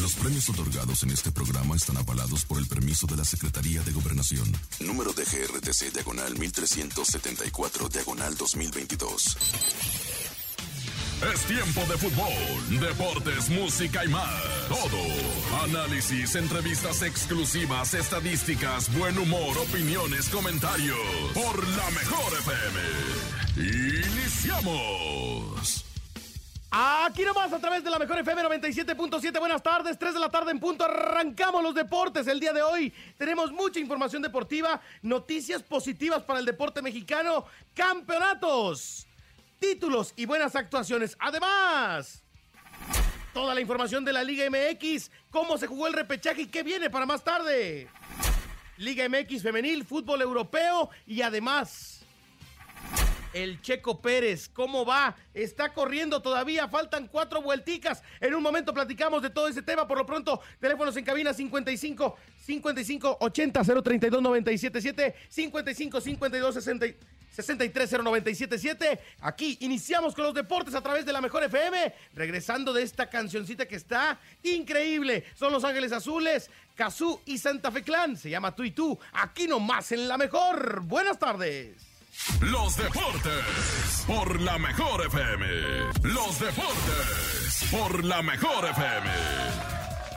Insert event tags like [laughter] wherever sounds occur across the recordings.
Los premios otorgados en este programa están avalados por el permiso de la Secretaría de Gobernación. Número de GRTC Diagonal 1374 Diagonal 2022. Es tiempo de fútbol, deportes, música y más. Todo. Análisis, entrevistas exclusivas, estadísticas, buen humor, opiniones, comentarios. Por la mejor FM. Iniciamos. Aquí nomás a través de la mejor FM 97.7. Buenas tardes, 3 de la tarde en punto. Arrancamos los deportes el día de hoy. Tenemos mucha información deportiva, noticias positivas para el deporte mexicano, campeonatos, títulos y buenas actuaciones. Además, toda la información de la Liga MX, cómo se jugó el repechaje y qué viene para más tarde. Liga MX femenil, fútbol europeo y además el Checo Pérez. ¿Cómo va? Está corriendo todavía, faltan cuatro vuelticas. En un momento platicamos de todo ese tema. Por lo pronto, teléfonos en cabina 55 55 80 032 977 55 52 60 630977. Aquí iniciamos con los deportes a través de la Mejor FM, regresando de esta cancioncita que está increíble. Son Los Ángeles Azules, Cazú y Santa Fe Clan. Se llama Tú y Tú. Aquí nomás en la Mejor. Buenas tardes. Los deportes por la mejor FM. Los deportes por la mejor FM.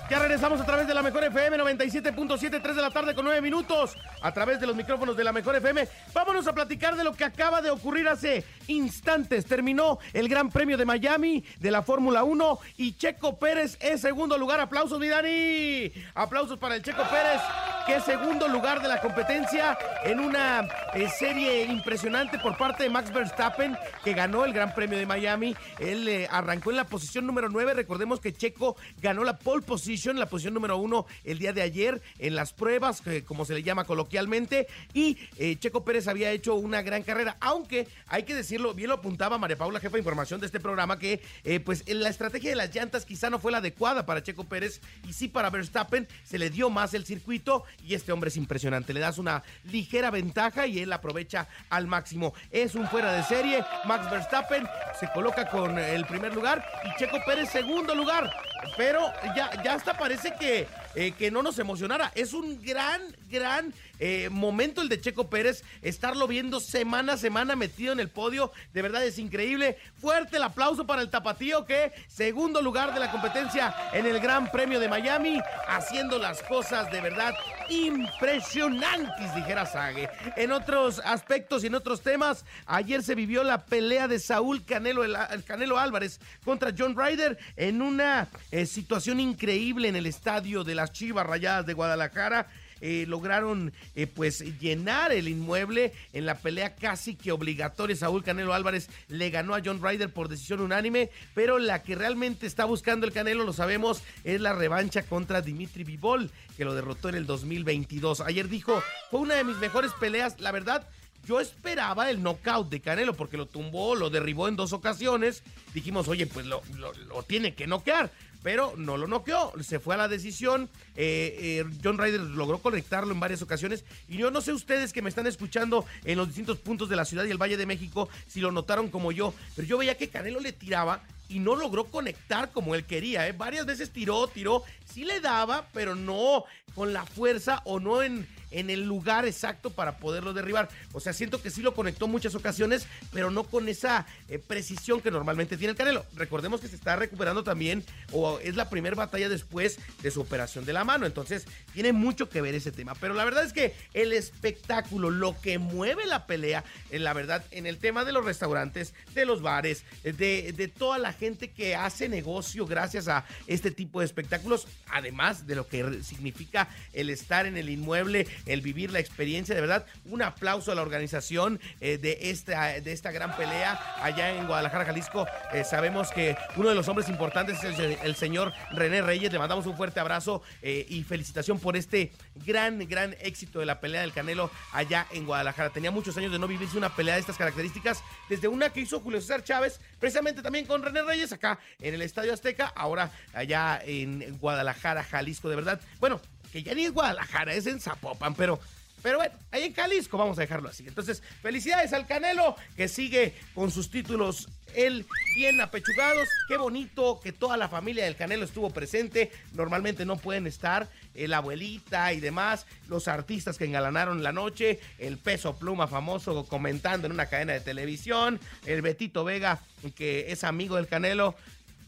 Ya regresamos a través de la Mejor FM 97.7, 3 de la tarde con 9 minutos, a través de los micrófonos de la Mejor FM. Vámonos a platicar de lo que acaba de ocurrir hace instantes. Terminó el Gran Premio de Miami de la Fórmula 1 y Checo Pérez es segundo lugar. Aplausos, mi Dani. Aplausos para el Checo Pérez, que es segundo lugar de la competencia en una eh, serie impresionante por parte de Max Verstappen, que ganó el Gran Premio de Miami. Él eh, arrancó en la posición número 9. Recordemos que Checo ganó la pole position en la posición número uno el día de ayer en las pruebas, como se le llama coloquialmente, y eh, Checo Pérez había hecho una gran carrera, aunque hay que decirlo, bien lo apuntaba María Paula, jefa de información de este programa, que eh, pues la estrategia de las llantas quizá no fue la adecuada para Checo Pérez y sí para Verstappen, se le dio más el circuito y este hombre es impresionante, le das una ligera ventaja y él aprovecha al máximo. Es un fuera de serie, Max Verstappen se coloca con el primer lugar y Checo Pérez segundo lugar, pero ya, ya parece que, eh, que no nos emocionara. Es un gran, gran eh, momento el de Checo Pérez, estarlo viendo semana a semana metido en el podio, de verdad es increíble. Fuerte el aplauso para el tapatío que segundo lugar de la competencia en el Gran Premio de Miami, haciendo las cosas de verdad impresionantes, dijera Sage. En otros aspectos y en otros temas, ayer se vivió la pelea de Saúl Canelo, Canelo Álvarez contra John Ryder en una eh, situación increíble en el estadio de las Chivas Rayadas de Guadalajara. Eh, lograron eh, pues llenar el inmueble en la pelea casi que obligatoria. Saúl Canelo Álvarez le ganó a John Ryder por decisión unánime, pero la que realmente está buscando el Canelo, lo sabemos, es la revancha contra Dimitri Vivol, que lo derrotó en el 2022. Ayer dijo, fue una de mis mejores peleas, la verdad. Yo esperaba el knockout de Canelo porque lo tumbó, lo derribó en dos ocasiones. Dijimos, oye, pues lo, lo tiene que noquear pero no lo noqueó, se fue a la decisión. Eh, eh, John Ryder logró conectarlo en varias ocasiones. Y yo no sé ustedes que me están escuchando en los distintos puntos de la ciudad y el Valle de México si lo notaron como yo, pero yo veía que Canelo le tiraba y no logró conectar como él quería. ¿eh? Varias veces tiró, tiró, sí le daba, pero no con la fuerza o no en, en el lugar exacto para poderlo derribar. O sea, siento que sí lo conectó muchas ocasiones, pero no con esa eh, precisión que normalmente tiene el Canelo. Recordemos que se está recuperando también, o es la primera batalla después de su operación de la mano. Entonces, tiene mucho que ver ese tema. Pero la verdad es que el espectáculo, lo que mueve la pelea, en la verdad, en el tema de los restaurantes, de los bares, de, de toda la gente que hace negocio gracias a este tipo de espectáculos, además de lo que significa el estar en el inmueble, el vivir la experiencia. De verdad, un aplauso a la organización eh, de, esta, de esta gran pelea allá en Guadalajara, Jalisco. Eh, sabemos que uno de los hombres importantes es el, señor René Reyes. Le mandamos un fuerte abrazo eh, y felicitación por este gran, gran éxito de la pelea del Canelo allá en Guadalajara. Tenía muchos años de no vivirse una pelea de estas características, desde una que hizo Julio César Chávez, precisamente también con René Reyes acá en el Estadio Azteca, ahora allá en Guadalajara, Jalisco, de verdad. Bueno, que ya ni es Guadalajara, es en Zapopan, pero Pero bueno, ahí en Jalisco vamos a dejarlo así. Entonces, felicidades al Canelo que sigue con sus títulos él bien apechugados. Qué bonito que toda la familia del Canelo estuvo presente. Normalmente no pueden estar eh, la abuelita y demás, los artistas que engalanaron la noche, el peso pluma famoso comentando en una cadena de televisión, el Betito Vega que es amigo del Canelo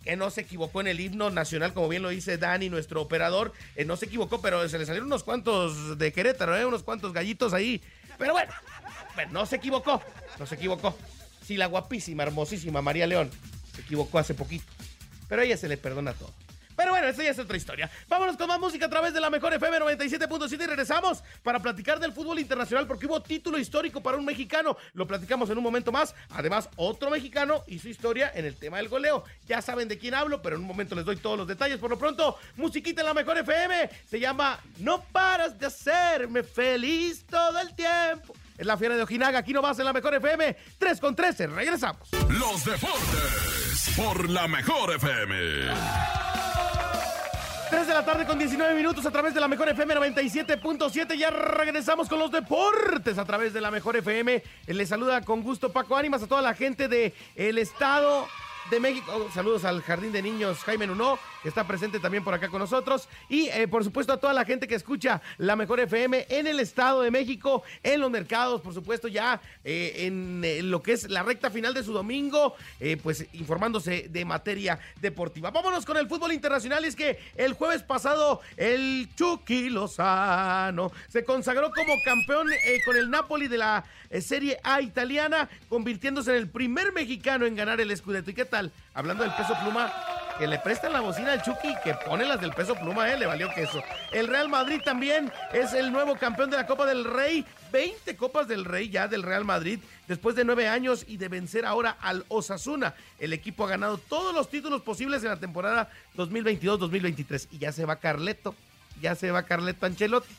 que no se equivocó en el himno nacional, como bien lo dice Dani, nuestro operador, eh, no se equivocó, pero se le salieron unos cuantos de Querétaro, ¿eh? unos cuantos gallitos ahí. Pero bueno, bueno, no se equivocó, no se equivocó. Sí, la guapísima, hermosísima María León se equivocó hace poquito, pero a ella se le perdona todo. Pero bueno, esa ya es otra historia. Vámonos con más música a través de la mejor FM 97.7 y regresamos para platicar del fútbol internacional porque hubo título histórico para un mexicano. Lo platicamos en un momento más. Además, otro mexicano su historia en el tema del goleo. Ya saben de quién hablo, pero en un momento les doy todos los detalles. Por lo pronto, musiquita en la mejor FM. Se llama No paras de hacerme feliz todo el tiempo. Es la fiera de Ojinaga, aquí no vas en la mejor FM. 3 con 13, regresamos. Los deportes por la mejor FM. 3 de la tarde con 19 minutos a través de la Mejor FM 97.7. Ya regresamos con los deportes a través de la Mejor FM. Les saluda con gusto Paco Ánimas a toda la gente del el estado de México. Saludos al Jardín de Niños Jaime Nuno, que está presente también por acá con nosotros. Y eh, por supuesto a toda la gente que escucha la mejor FM en el Estado de México, en los mercados, por supuesto ya eh, en eh, lo que es la recta final de su domingo, pues informándose de materia deportiva. Vámonos con el fútbol internacional. Y es que el jueves pasado el Chucky Lozano se consagró como campeón con el Napoli de la Serie A italiana, convirtiéndose en el primer mexicano en ganar el Scudetto. ¿Y qué tal? Hablando del peso pluma, que le prestan la bocina al Chucky que pone las del peso pluma, ¿eh? Le valió queso. El Real Madrid también es el nuevo campeón de la Copa del Rey. 20 Copas del Rey ya del Real Madrid después de nueve años y de vencer ahora al Osasuna. El equipo ha ganado todos los títulos posibles en la temporada 2022-2023 y ya se va Carleto, ya se va Carleto Ancelotti.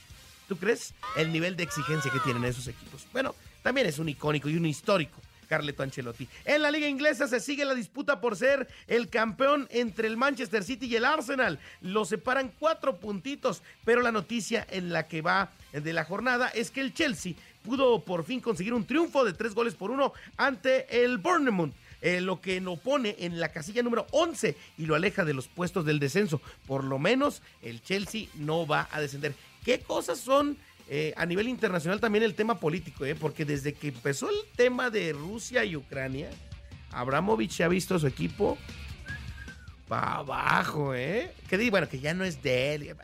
¿Tú crees? El nivel de exigencia que tienen esos equipos. Bueno, también es un icónico y un histórico. Carleto Ancelotti. En la liga inglesa se sigue la disputa por ser el campeón entre el Manchester City y el Arsenal. Lo separan cuatro puntitos, pero la noticia en la que va de la jornada es que el Chelsea pudo por fin conseguir un triunfo de tres goles por uno ante el Bournemouth. Eh, lo que lo pone en la casilla número 11 y lo aleja de los puestos del descenso. Por lo menos el Chelsea no va a descender. ¿Qué cosas son eh, a nivel internacional también el tema político, eh, porque desde que empezó el tema de Rusia y Ucrania, Abramovich ha visto a su equipo para abajo, ¿eh? Que bueno, que ya no es de él.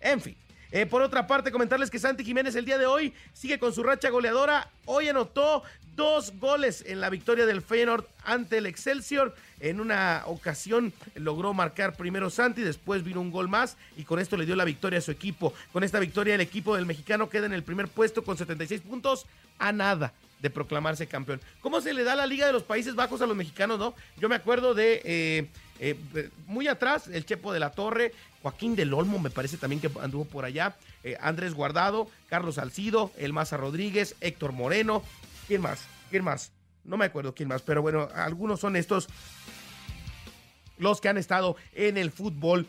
en fin. Eh, por otra parte, comentarles que Santi Jiménez el día de hoy sigue con su racha goleadora. Hoy anotó dos goles en la victoria del Feyenoord ante el Excelsior. En una ocasión logró marcar primero Santi, después vino un gol más y con esto le dio la victoria a su equipo. Con esta victoria el equipo del mexicano queda en el primer puesto con 76 puntos a nada de proclamarse campeón. ¿Cómo se le da la Liga de los Países Bajos a los mexicanos, no? Yo me acuerdo de eh, eh, muy atrás el Chepo de la Torre, Joaquín del Olmo me parece también que anduvo por allá, eh, Andrés Guardado, Carlos Salcido, El Maza Rodríguez, Héctor Moreno, ¿quién más? ¿Quién más? No me acuerdo quién más, pero bueno, algunos son estos los que han estado en el fútbol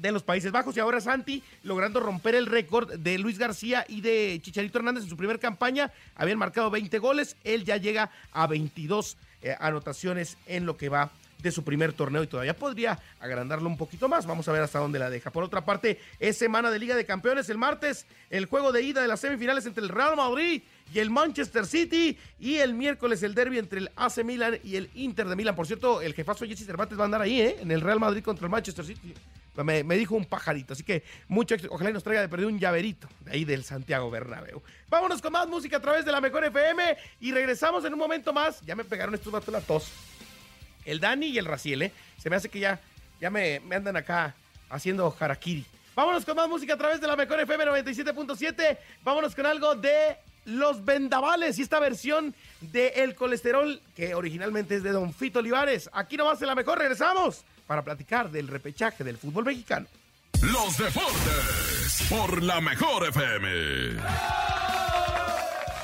de los Países Bajos. Y ahora Santi logrando romper el récord de Luis García y de Chicharito Hernández en su primera campaña. Habían marcado 20 goles. Él ya llega a 22 eh, anotaciones en lo que va de su primer torneo y todavía podría agrandarlo un poquito más. Vamos a ver hasta dónde la deja. Por otra parte, es semana de Liga de Campeones. El martes, el juego de ida de las semifinales entre el Real Madrid y el Manchester City. Y el miércoles, el derby entre el AC Milan y el Inter de Milan. Por cierto, el jefazo Jesse Cervantes va a andar ahí, ¿eh? En el Real Madrid contra el Manchester City. Me, dijo un pajarito, así que mucho Ojalá nos traiga de perder un llaverito de ahí del Santiago Bernabéu. Vámonos con más música a través de la Mejor FM y regresamos en un momento más. Ya me pegaron estos vatos la tos el Dani y el Raciel, ¿eh? Se me hace que ya, ya me, andan acá haciendo harakiri. Vámonos con más música a través de la mejor FM 97.7. Vámonos con algo de Los Vendavales y esta versión de El Colesterol, que originalmente es de Don Fito Olivares. Aquí nomás en la mejor regresamos para platicar del repechaje del fútbol mexicano. Los deportes por la mejor FM.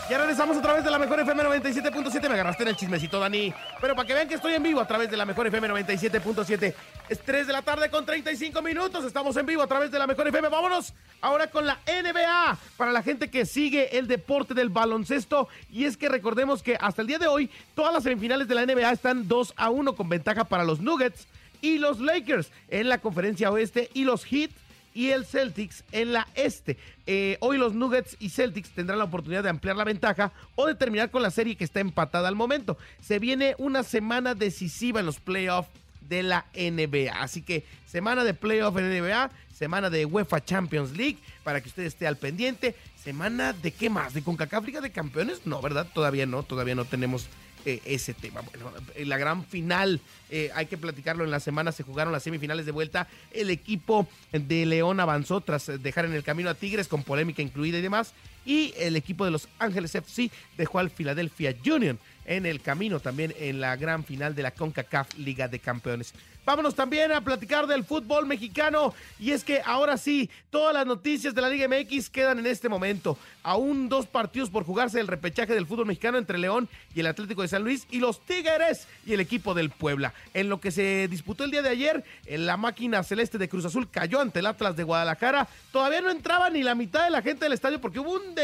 Ya regresamos a través de la mejor FM 97.7. Me agarraste en el chismecito, Dani. Pero para que vean que estoy en vivo a través de la mejor FM 97.7. Es 3 de la tarde con 35 minutos. Estamos en vivo a través de la mejor FM. Vámonos ahora con la NBA. Para la gente que sigue el deporte del baloncesto. Y es que recordemos que hasta el día de hoy, todas las semifinales de la NBA están 2 a 1 con ventaja para los Nuggets y los Lakers en la conferencia oeste y los Heat y el Celtics en la este. Eh, hoy los Nuggets y Celtics tendrán la oportunidad de ampliar la ventaja o de terminar con la serie que está empatada al momento. Se viene una semana decisiva en los playoffs de la NBA. Así que semana de playoff en NBA, semana de UEFA Champions League, para que usted esté al pendiente. Semana de qué más? ¿De CONCACAF Liga de Campeones? No, ¿verdad? Todavía no, todavía no tenemos eh, ese tema. Bueno, la gran final, eh, hay que platicarlo, en la semana se jugaron las semifinales de vuelta. El equipo de León avanzó tras dejar en el camino a Tigres con polémica incluida y demás. Y el equipo de Los Ángeles FC dejó al Philadelphia Union en el camino también en la gran final de la CONCACAF Liga de Campeones. Vámonos también a platicar del fútbol mexicano. Y es que ahora sí, todas las noticias de la Liga MX quedan en este momento. Aún dos partidos por jugarse el repechaje del fútbol mexicano entre León y el Atlético de San Luis y los Tigres y el equipo del Puebla. En lo que se disputó el día de ayer, la máquina celeste de Cruz Azul cayó ante el Atlas de Guadalajara. Todavía no entraba ni la mitad de la gente del estadio porque hubo un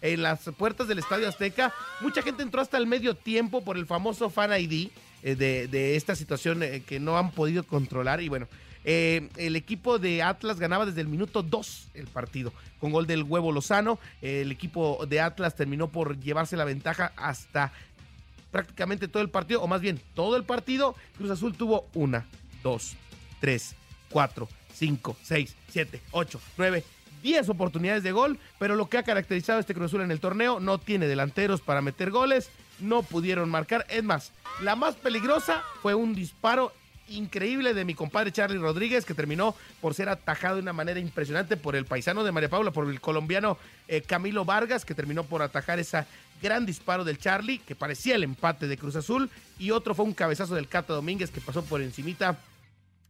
en las puertas del Estadio Azteca. Mucha gente entró hasta el medio tiempo por el famoso Fan ID eh, de, esta situación eh, que no han podido controlar. Y bueno, eh, el equipo de Atlas ganaba desde el minuto 2 el partido, con gol del huevo Lozano. el equipo de Atlas terminó por llevarse la ventaja hasta prácticamente todo el partido, o más bien todo el partido. Cruz Azul tuvo una, dos, tres, cuatro, cinco, seis, siete, ocho, nueve, 10 oportunidades de gol, pero lo que ha caracterizado a este Cruz Azul en el torneo no tiene delanteros para meter goles, no pudieron marcar. Es más, la más peligrosa fue un disparo increíble de mi compadre Charlie Rodríguez, que terminó por ser atajado de una manera impresionante por el paisano de María Paula, por el colombiano eh, Camilo Vargas, que terminó por atajar ese gran disparo del Charlie, que parecía el empate de Cruz Azul, y otro fue un cabezazo del Cata Domínguez, que pasó por encimita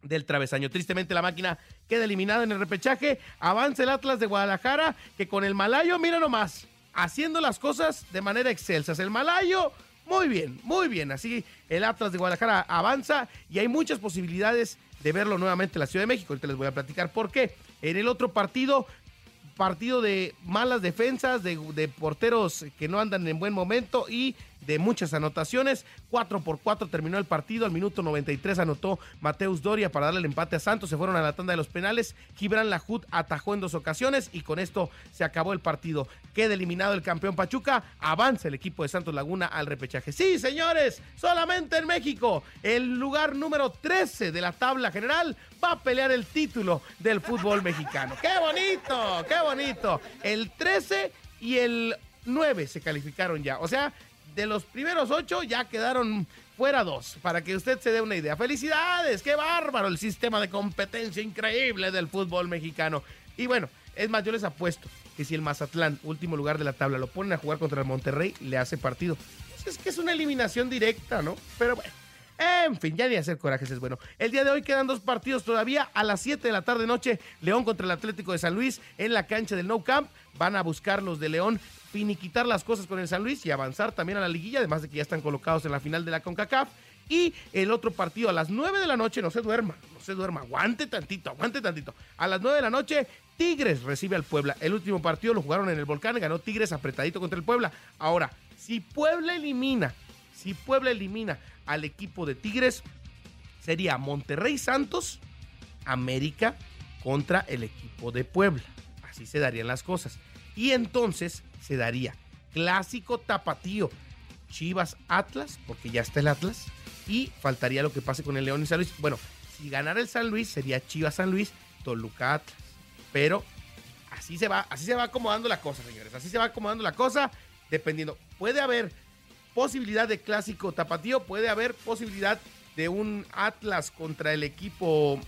del travesaño. Tristemente la máquina queda eliminada en el repechaje, avanza el Atlas de Guadalajara, que con el Malayo, mira nomás, haciendo las cosas de manera excelsa. El Malayo, muy bien, muy bien. Así el Atlas de Guadalajara avanza y hay muchas posibilidades de verlo nuevamente en la Ciudad de México. Ahorita les voy a platicar por qué. En el otro partido, partido de malas defensas, de, de porteros que no andan en buen momento y de muchas anotaciones. 4 por 4 terminó el partido. Al minuto 93 anotó Mateus Doria para darle el empate a Santos. Se fueron a la tanda de los penales. Gibran Lajut atajó en dos ocasiones y con esto se acabó el partido. Queda eliminado el campeón Pachuca. Avanza el equipo de Santos Laguna al repechaje. Sí, señores, solamente en México. El lugar número 13 de la tabla general va a pelear el título del fútbol mexicano. ¡Qué bonito! ¡Qué bonito! El 13 y el 9 se calificaron ya. O sea, de los primeros ocho ya quedaron fuera dos, para que usted se dé una idea. Felicidades, qué bárbaro el sistema de competencia increíble del fútbol mexicano. Y bueno, es más, yo les apuesto que si el Mazatlán, último lugar de la tabla, lo ponen a jugar contra el Monterrey, le hace partido. Pues es que es una eliminación directa, ¿no? Pero bueno. En fin, ya ni hacer corajes es bueno. El día de hoy quedan dos partidos todavía. A las 7 de la tarde noche, León contra el Atlético de San Luis en la cancha del No Camp. Van a buscar los de León finiquitar las cosas con el San Luis y avanzar también a la liguilla, además de que ya están colocados en la final de la CONCACAF. Y el otro partido a las 9 de la noche, no se duerma, no se duerma, aguante tantito, aguante tantito. A las 9 de la noche, Tigres recibe al Puebla. El último partido lo jugaron en el Volcán, ganó Tigres apretadito contra el Puebla. Ahora, si Puebla elimina, si Puebla elimina al equipo de Tigres, sería Monterrey Santos, América contra el equipo de Puebla. Así se darían las cosas. Y entonces se daría clásico tapatío, Chivas Atlas, porque ya está el Atlas, y faltaría lo que pase con el León y San Luis. Bueno, si ganara el San Luis sería Chivas San Luis, Toluca Atlas. Pero así se va, así se va acomodando la cosa, señores. Así se va acomodando la cosa, dependiendo. Puede haber posibilidad de clásico tapatío, puede haber posibilidad de un Atlas contra el equipo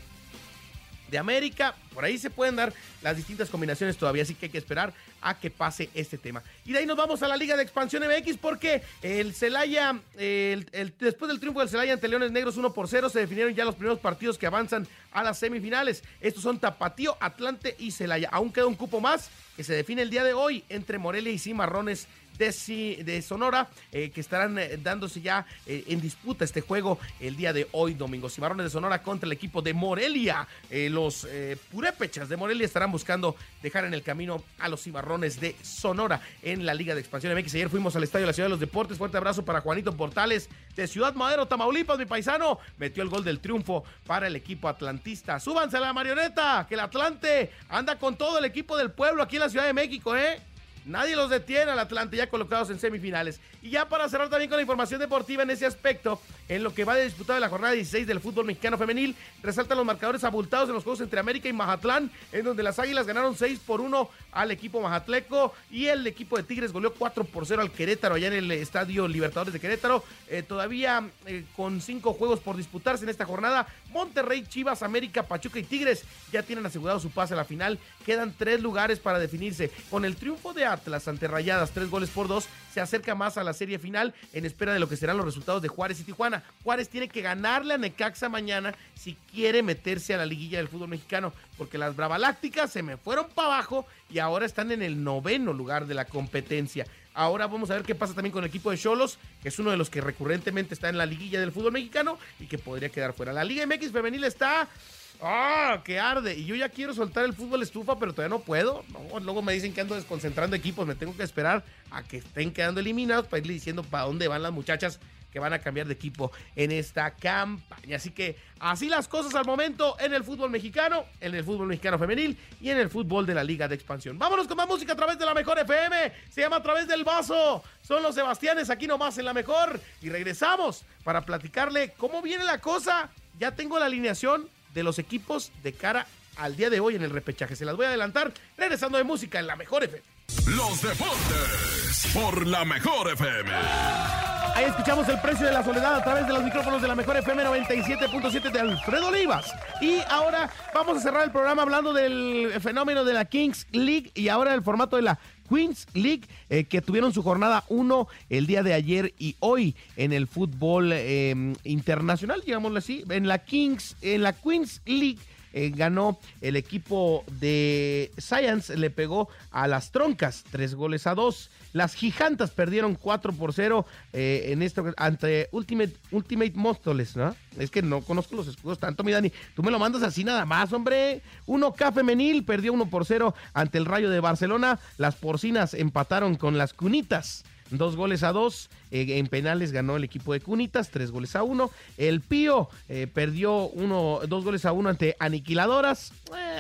de América. Por ahí se pueden dar las distintas combinaciones todavía, así que hay que esperar a que pase este tema. Y de ahí nos vamos a la Liga de Expansión MX porque el Celaya, el, después del triunfo del Celaya ante Leones Negros 1 por 0, se definieron ya los primeros partidos que avanzan a las semifinales. Estos son Tapatío, Atlante y Celaya. Aún queda un cupo más que se define el día de hoy entre Morelia y Cimarrones de, Sonora, eh, que estarán eh, dándose ya eh, en disputa este juego el día de hoy, domingo. Cimarrones de Sonora contra el equipo de Morelia. los purépechas de Morelia estarán buscando dejar en el camino a los Cimarrones de Sonora en la Liga de Expansión MX. Ayer fuimos al Estadio de la Ciudad de los Deportes. Fuerte abrazo para Juanito Portales de Ciudad Madero, Tamaulipas, mi paisano. Metió el gol del triunfo para el equipo atlantista. Súbanse a la marioneta, que el Atlante anda con todo el equipo del pueblo aquí en la Ciudad de México, ¿eh? Nadie los detiene al Atlante ya colocados en semifinales. Y ya para cerrar también con la información deportiva en ese aspecto, en lo que va de disputar la jornada 16 del fútbol mexicano femenil, resaltan los marcadores abultados en los juegos entre América y Mazatlán, en donde las Águilas ganaron 6 por 1 al equipo Majatleco y el equipo de Tigres goleó 4 por 0 al Querétaro allá en el Estadio Libertadores de Querétaro. Eh, todavía eh, con 5 juegos por disputarse en esta jornada, Monterrey, Chivas, América, Pachuca y Tigres ya tienen asegurado su pase a la final. Quedan tres lugares para definirse. Con el triunfo de Atlas ante Rayadas, 3 goles por 2, se acerca más a la serie final en espera de lo que serán los resultados de Juárez y Tijuana. Juárez tiene que ganarle a Necaxa mañana si quiere meterse a la liguilla del fútbol mexicano, porque las Bravalácticas se me fueron para abajo y ahora están en el noveno lugar de la competencia. Ahora vamos a ver qué pasa también con el equipo de Cholos, que es uno de los que recurrentemente está en la liguilla del fútbol mexicano y que podría quedar fuera. La Liga MX femenil está ¡Ah! ¡Qué arde! Y yo ya quiero soltar el fútbol estufa, pero todavía no puedo. luego me dicen que ando desconcentrando equipos. Me tengo que esperar a que estén quedando eliminados para irle diciendo para dónde van las muchachas que van a cambiar de equipo en esta campaña. Así que así las cosas al momento en el fútbol mexicano, en el fútbol mexicano femenil y en el fútbol de la Liga de Expansión. Vámonos con más música a través de la Mejor FM. Se llama A través del vaso. Son los Sebastianes aquí nomás en la Mejor. Y regresamos para platicarle cómo viene la cosa. Ya tengo la alineación de los equipos de cara al día de hoy en el repechaje. Se las voy a adelantar regresando de música en la Mejor FM. Los deportes por la Mejor FM. Ahí escuchamos el precio de la soledad a través de los micrófonos de la mejor FM 97.7 de Alfredo Olivas. Y ahora vamos a cerrar el programa hablando del fenómeno de la Kings League y ahora el formato de la Queens League, eh, que tuvieron su jornada 1 el día de ayer y hoy en el fútbol em, internacional, digámoslo así, en la Kings, en la Queens League. Eh, ganó el equipo de Science, le pegó a las troncas, tres goles a dos. Las gigantas perdieron 4 por 0 eh, en esto ante Ultimate, Ultimate Móstoles, ¿no? Es que no conozco los escudos tanto, mi Dani. Tú me lo mandas así nada más, hombre. 1K femenil perdió 1 por 0 ante el Rayo de Barcelona. Las porcinas empataron con las cunitas. Dos goles a dos. Eh, en penales ganó el equipo de Cunitas, tres goles a uno. El Pío eh, perdió uno, dos goles a uno ante Aniquiladoras.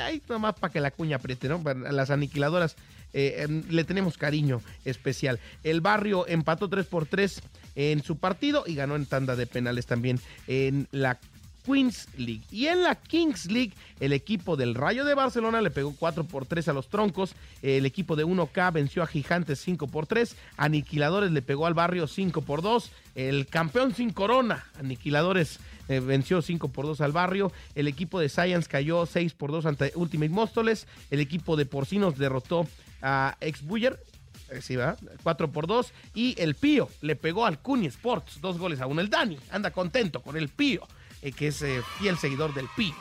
ahí nomás para que la cuña apriete, ¿no? Las Aniquiladoras eh, em, le tenemos cariño especial. El barrio empató 3 por 3 en su partido y ganó en tanda de penales también en la Queens League. Y en la Kings League, el equipo del Rayo de Barcelona le pegó 4 por 3 a los troncos. El equipo de 1K venció a Gigantes 5 por 3. Aniquiladores le pegó al barrio 5 por 2. El campeón sin corona, Aniquiladores eh, venció 5 por 2 al barrio. El equipo de Science cayó 6 por 2 ante Ultimate Móstoles. El equipo de Porcinos derrotó a Ex Buller. Eh, sí, va 4 por 2. Y el Pío le pegó al Cuni Sports. Dos goles a uno. El Dani anda contento con el Pío, eh, que es eh, fiel seguidor del Pío.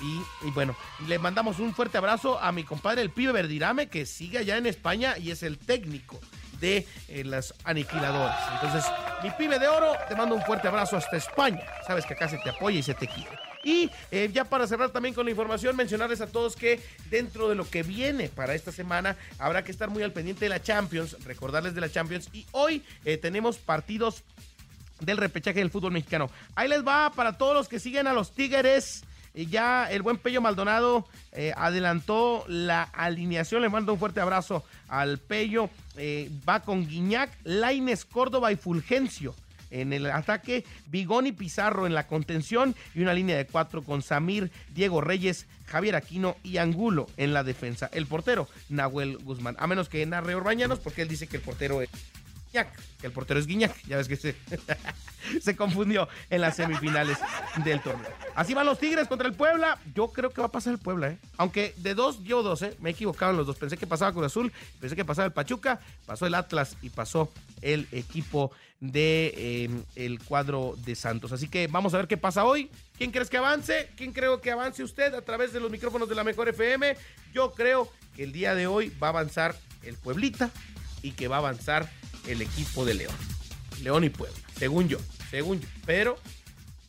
Y, bueno, le mandamos un fuerte abrazo a mi compadre el Pío Verdirame, que sigue allá en España y es el técnico de las aniquiladoras. Entonces, mi pibe de oro, te mando un fuerte abrazo hasta España. Sabes que acá se te apoya y se te quiere. Y eh, ya para cerrar también con la información, mencionarles a todos que dentro de lo que viene para esta semana habrá que estar muy al pendiente de la Champions, recordarles de la Champions. Y hoy eh, tenemos partidos del repechaje del fútbol mexicano. Ahí les va para todos los que siguen a los Tigres. Y ya el buen Pello Maldonado eh, adelantó la alineación. Le mando un fuerte abrazo al Pello. va con Guiñac, Laines, Córdoba y Fulgencio en el ataque, Bigoni Pizarro en la contención y una línea de cuatro con Samir, Diego Reyes, Javier Aquino y Angulo en la defensa. El portero, Nahuel Guzmán. A menos que narre Orbañanos, porque él dice que el portero es que el portero es Guiñac, ya ves que se, [laughs] se confundió en las semifinales del torneo. Así van los Tigres contra el Puebla. Yo creo que va a pasar el Puebla, ¿eh? Aunque de dos, yo dos, ¿eh? Me he equivocado en los dos. Pensé que pasaba con Azul, pensé que pasaba el Pachuca, pasó el Atlas y pasó el equipo de eh, el cuadro de Santos. Así que vamos a ver qué pasa hoy. ¿Quién crees que avance? ¿Quién creo que avance usted a través de los micrófonos de la Mejor FM? Yo creo que el día de hoy va a avanzar el Pueblita y que va a avanzar el equipo de León. León y Puebla, según yo, según yo. Pero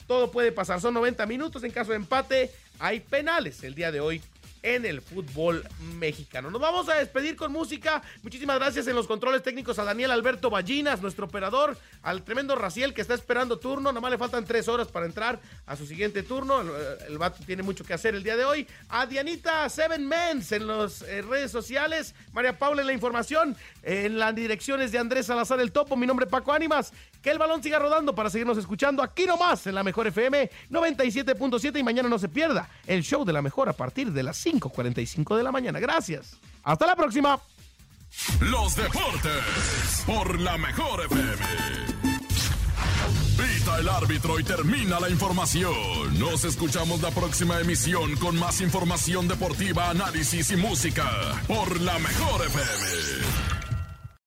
todo puede pasar. Son 90 minutos. En caso de empate, hay penales el día de hoy en el fútbol mexicano. Nos vamos a despedir con música. Muchísimas gracias en los controles técnicos a Daniel Alberto Ballinas, nuestro operador, al tremendo Raciel que está esperando turno. Nomás le faltan tres horas para entrar a su siguiente turno. El, vato tiene mucho que hacer el día de hoy. A Dianita Seven Mens en las eh, redes sociales. María Paula en la información. En las direcciones de Andrés Salazar el Topo. Mi nombre es Paco Ánimas. Que el balón siga rodando para seguirnos escuchando aquí nomás en la Mejor FM 97.7 y mañana no se pierda el show de la mejor a partir de las 5 5.45 de la mañana. Gracias. Hasta la próxima. Los deportes por la mejor FM. Pita el árbitro y termina la información. Nos escuchamos la próxima emisión con más información deportiva, análisis y música por la mejor FM.